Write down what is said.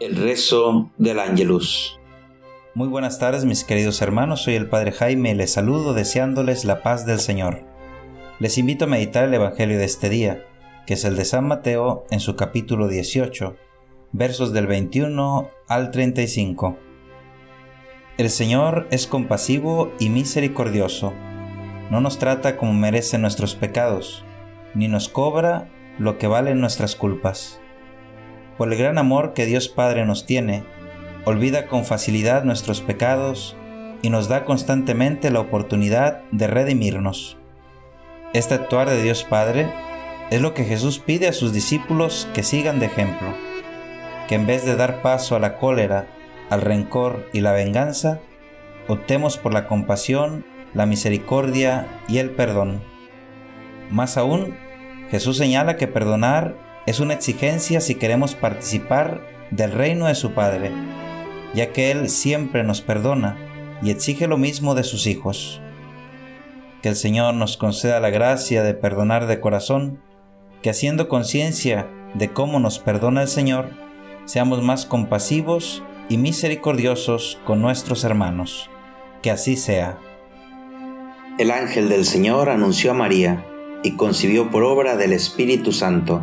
El rezo del Ángelus. Muy buenas tardes mis queridos hermanos, soy el Padre Jaime y les saludo deseándoles la paz del Señor. Les invito a meditar el Evangelio de este día, que es el de San Mateo en su capítulo 18, versos del 21 al 35. El Señor es compasivo y misericordioso, no nos trata como merecen nuestros pecados, ni nos cobra lo que valen nuestras culpas por el gran amor que Dios Padre nos tiene, olvida con facilidad nuestros pecados y nos da constantemente la oportunidad de redimirnos. Este actuar de Dios Padre es lo que Jesús pide a sus discípulos que sigan de ejemplo, que en vez de dar paso a la cólera, al rencor y la venganza, optemos por la compasión, la misericordia y el perdón. Más aún, Jesús señala que perdonar es una exigencia si queremos participar del reino de su Padre, ya que Él siempre nos perdona y exige lo mismo de sus hijos. Que el Señor nos conceda la gracia de perdonar de corazón, que haciendo conciencia de cómo nos perdona el Señor, seamos más compasivos y misericordiosos con nuestros hermanos. Que así sea. El ángel del Señor anunció a María y concibió por obra del Espíritu Santo